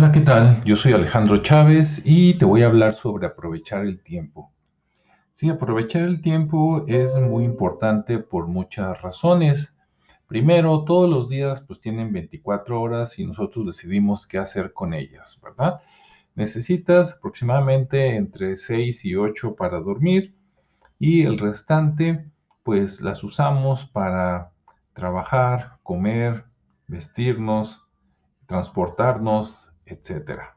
Hola, ¿qué tal? Yo soy Alejandro Chávez y te voy a hablar sobre aprovechar el tiempo. Sí, aprovechar el tiempo es muy importante por muchas razones. Primero, todos los días pues tienen 24 horas y nosotros decidimos qué hacer con ellas, ¿verdad? Necesitas aproximadamente entre 6 y 8 para dormir y el restante pues las usamos para trabajar, comer, vestirnos, transportarnos, etcétera.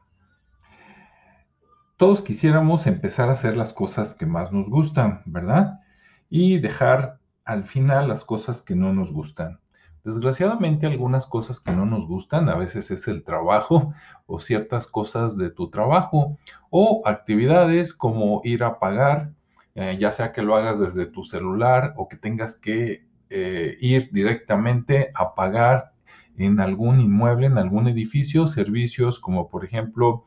Todos quisiéramos empezar a hacer las cosas que más nos gustan, ¿verdad? Y dejar al final las cosas que no nos gustan. Desgraciadamente algunas cosas que no nos gustan, a veces es el trabajo o ciertas cosas de tu trabajo o actividades como ir a pagar, eh, ya sea que lo hagas desde tu celular o que tengas que eh, ir directamente a pagar en algún inmueble, en algún edificio, servicios como por ejemplo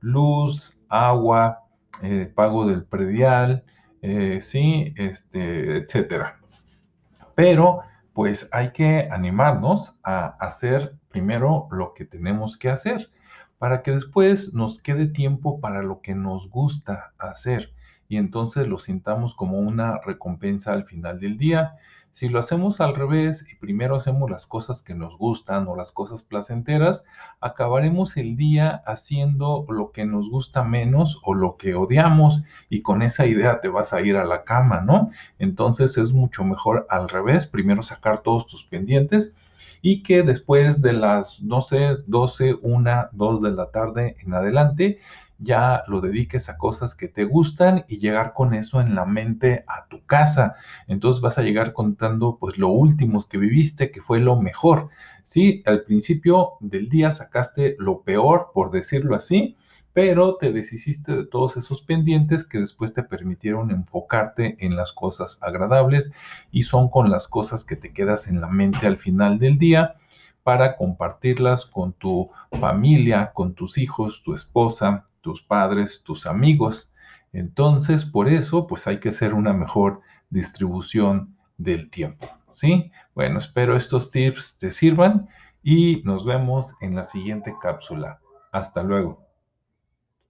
luz, agua, eh, pago del predial, eh, sí, este, etcétera. Pero pues hay que animarnos a hacer primero lo que tenemos que hacer para que después nos quede tiempo para lo que nos gusta hacer y entonces lo sintamos como una recompensa al final del día si lo hacemos al revés y primero hacemos las cosas que nos gustan o las cosas placenteras, acabaremos el día haciendo lo que nos gusta menos o lo que odiamos y con esa idea te vas a ir a la cama, ¿no? Entonces es mucho mejor al revés, primero sacar todos tus pendientes y que después de las, no sé, 12, 1, 2 de la tarde en adelante, ya lo dediques a cosas que te gustan y llegar con eso en la mente a tu casa. Entonces vas a llegar contando pues lo último que viviste, que fue lo mejor. Sí, al principio del día sacaste lo peor, por decirlo así, pero te deshiciste de todos esos pendientes que después te permitieron enfocarte en las cosas agradables y son con las cosas que te quedas en la mente al final del día para compartirlas con tu familia, con tus hijos, tu esposa, tus padres, tus amigos. Entonces, por eso, pues hay que hacer una mejor distribución del tiempo. ¿Sí? Bueno, espero estos tips te sirvan y nos vemos en la siguiente cápsula. Hasta luego.